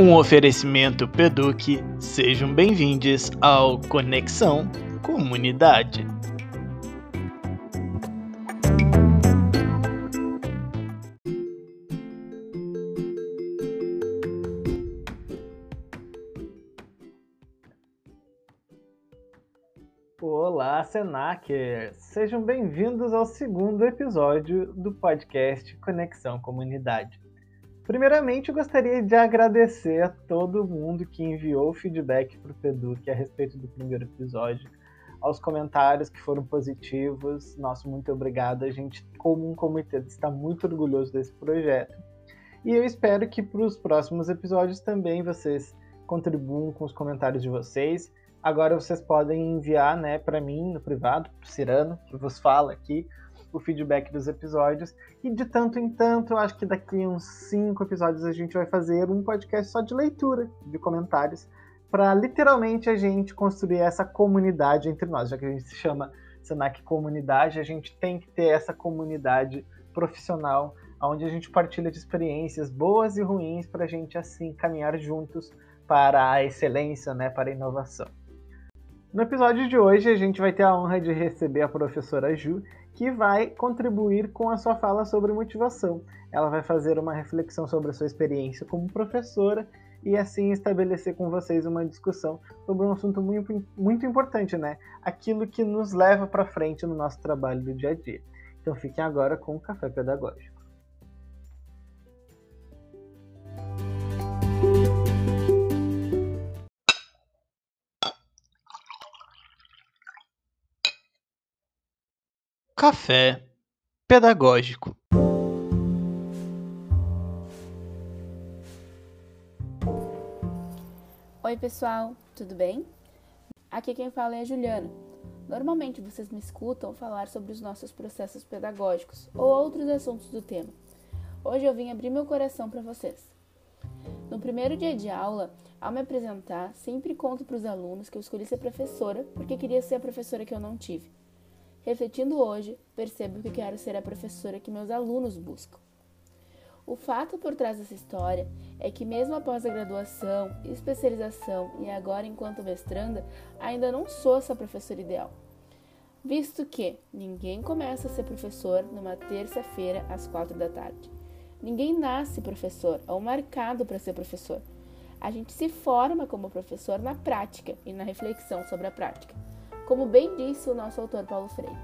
Um oferecimento Peduc. Sejam bem-vindos ao Conexão Comunidade. Olá, Senakers! Sejam bem-vindos ao segundo episódio do podcast Conexão Comunidade. Primeiramente, eu gostaria de agradecer a todo mundo que enviou feedback para o Peduc a respeito do primeiro episódio, aos comentários que foram positivos. Nosso muito obrigado. A gente, como um comitê, está muito orgulhoso desse projeto. E eu espero que para os próximos episódios também vocês contribuam com os comentários de vocês. Agora vocês podem enviar né, para mim no privado, para o Cirano, que vos fala aqui, o feedback dos episódios. E de tanto em tanto, acho que daqui uns cinco episódios a gente vai fazer um podcast só de leitura de comentários, para literalmente a gente construir essa comunidade entre nós, já que a gente se chama Senac Comunidade, a gente tem que ter essa comunidade profissional, onde a gente partilha de experiências boas e ruins para a gente assim caminhar juntos para a excelência, né, para a inovação. No episódio de hoje, a gente vai ter a honra de receber a professora Ju, que vai contribuir com a sua fala sobre motivação. Ela vai fazer uma reflexão sobre a sua experiência como professora e assim estabelecer com vocês uma discussão sobre um assunto muito, muito importante, né? Aquilo que nos leva para frente no nosso trabalho do dia a dia. Então fiquem agora com o Café Pedagógico. Café Pedagógico. Oi, pessoal, tudo bem? Aqui quem fala é a Juliana. Normalmente vocês me escutam falar sobre os nossos processos pedagógicos ou outros assuntos do tema. Hoje eu vim abrir meu coração para vocês. No primeiro dia de aula, ao me apresentar, sempre conto para os alunos que eu escolhi ser professora porque queria ser a professora que eu não tive. Refletindo hoje, percebo que quero ser a professora que meus alunos buscam. O fato por trás dessa história é que, mesmo após a graduação, especialização e agora enquanto mestranda, ainda não sou essa professora ideal. Visto que ninguém começa a ser professor numa terça-feira às quatro da tarde. Ninguém nasce professor ou marcado para ser professor. A gente se forma como professor na prática e na reflexão sobre a prática como bem disse o nosso autor Paulo Freire.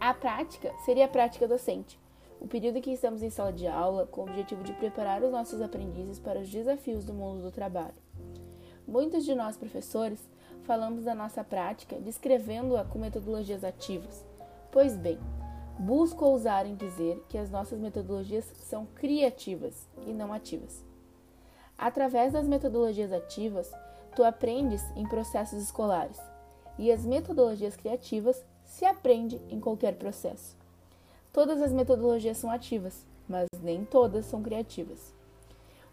A prática seria a prática docente, o período em que estamos em sala de aula com o objetivo de preparar os nossos aprendizes para os desafios do mundo do trabalho. Muitos de nós, professores, falamos da nossa prática descrevendo-a com metodologias ativas. Pois bem, busco ousar em dizer que as nossas metodologias são criativas e não ativas. Através das metodologias ativas, tu aprendes em processos escolares, e as metodologias criativas se aprende em qualquer processo. Todas as metodologias são ativas, mas nem todas são criativas.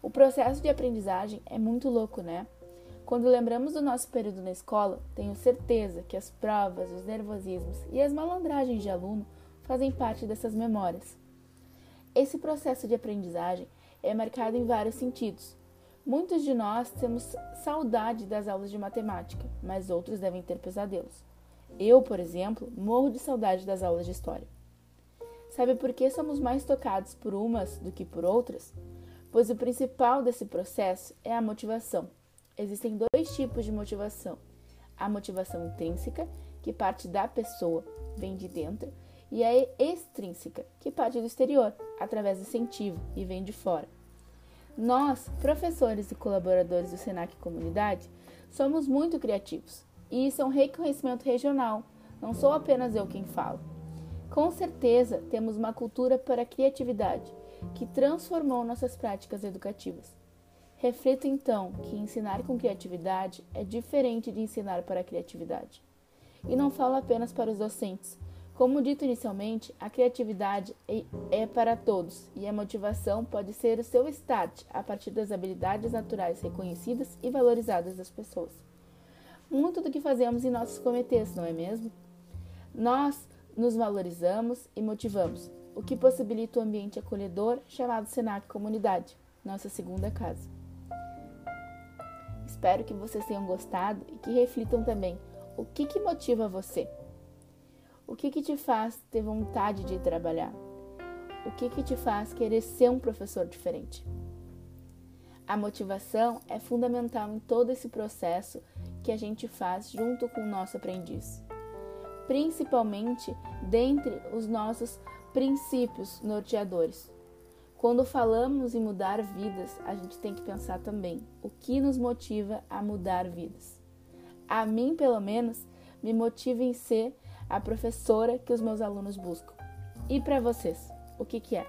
O processo de aprendizagem é muito louco, né? Quando lembramos do nosso período na escola, tenho certeza que as provas, os nervosismos e as malandragens de aluno fazem parte dessas memórias. Esse processo de aprendizagem é marcado em vários sentidos, Muitos de nós temos saudade das aulas de matemática, mas outros devem ter pesadelos. Eu, por exemplo, morro de saudade das aulas de história. Sabe por que somos mais tocados por umas do que por outras? Pois o principal desse processo é a motivação. Existem dois tipos de motivação: a motivação intrínseca, que parte da pessoa, vem de dentro, e a extrínseca, que parte do exterior, através do incentivo e vem de fora. Nós, professores e colaboradores do Senac Comunidade, somos muito criativos. E isso é um reconhecimento regional, não sou apenas eu quem falo. Com certeza, temos uma cultura para a criatividade que transformou nossas práticas educativas. Reflito então que ensinar com criatividade é diferente de ensinar para a criatividade. E não falo apenas para os docentes, como dito inicialmente, a criatividade é, é para todos e a motivação pode ser o seu start a partir das habilidades naturais reconhecidas e valorizadas das pessoas. Muito do que fazemos em nossos comitês, não é mesmo? Nós nos valorizamos e motivamos, o que possibilita o um ambiente acolhedor chamado Senac Comunidade, nossa segunda casa. Espero que vocês tenham gostado e que reflitam também o que, que motiva você. O que, que te faz ter vontade de trabalhar? O que, que te faz querer ser um professor diferente? A motivação é fundamental em todo esse processo que a gente faz junto com o nosso aprendiz, principalmente dentre os nossos princípios norteadores. Quando falamos em mudar vidas, a gente tem que pensar também o que nos motiva a mudar vidas. A mim, pelo menos, me motiva em ser a professora que os meus alunos buscam. E para vocês, o que, que é?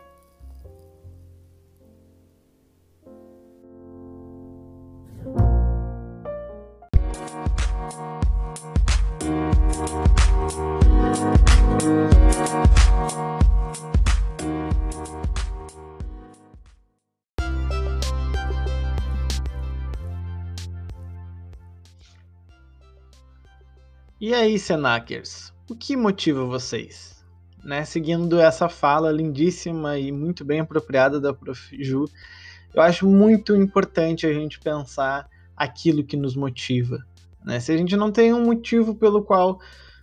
E aí, Senakers, o que motiva vocês? Né, seguindo essa fala lindíssima e muito bem apropriada da Prof. Ju, eu acho muito importante a gente pensar aquilo que nos motiva. Né? Se a gente não tem um motivo pelo qual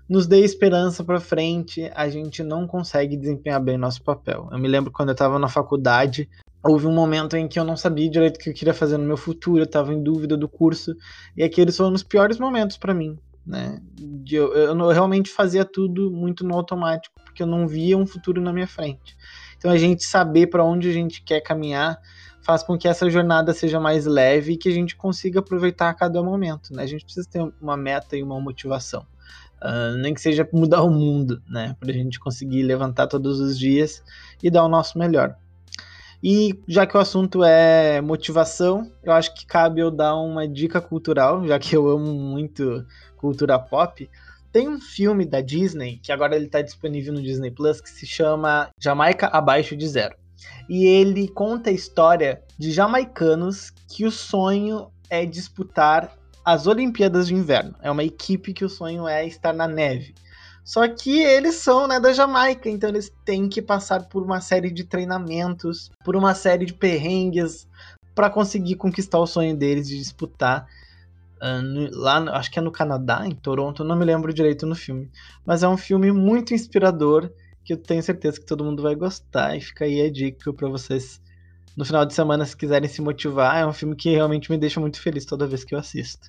nos dê esperança para frente, a gente não consegue desempenhar bem nosso papel. Eu me lembro quando eu estava na faculdade, houve um momento em que eu não sabia direito o que eu queria fazer no meu futuro, eu estava em dúvida do curso, e aqueles foram os piores momentos para mim, né? Eu, eu, realmente fazia tudo muito no automático, porque eu não via um futuro na minha frente. Então a gente saber para onde a gente quer caminhar faz com que essa jornada seja mais leve e que a gente consiga aproveitar a cada momento, né? A gente precisa ter uma meta e uma motivação. Uh, nem que seja mudar o mundo, né? Para a gente conseguir levantar todos os dias e dar o nosso melhor. E já que o assunto é motivação, eu acho que cabe eu dar uma dica cultural, já que eu amo muito cultura pop. Tem um filme da Disney, que agora ele está disponível no Disney Plus, que se chama Jamaica Abaixo de Zero. E ele conta a história de jamaicanos que o sonho é disputar as Olimpíadas de Inverno. É uma equipe que o sonho é estar na neve. Só que eles são né, da Jamaica, então eles têm que passar por uma série de treinamentos, por uma série de perrengues para conseguir conquistar o sonho deles de disputar uh, no, lá, acho que é no Canadá, em Toronto, não me lembro direito no filme. Mas é um filme muito inspirador que eu tenho certeza que todo mundo vai gostar e fica aí a dica para vocês no final de semana se quiserem se motivar. É um filme que realmente me deixa muito feliz toda vez que eu assisto.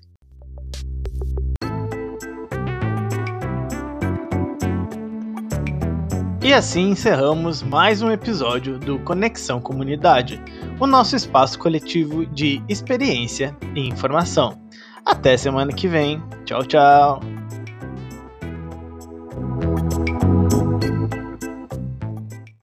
E assim encerramos mais um episódio do Conexão Comunidade, o nosso espaço coletivo de experiência e informação. Até semana que vem. Tchau, tchau.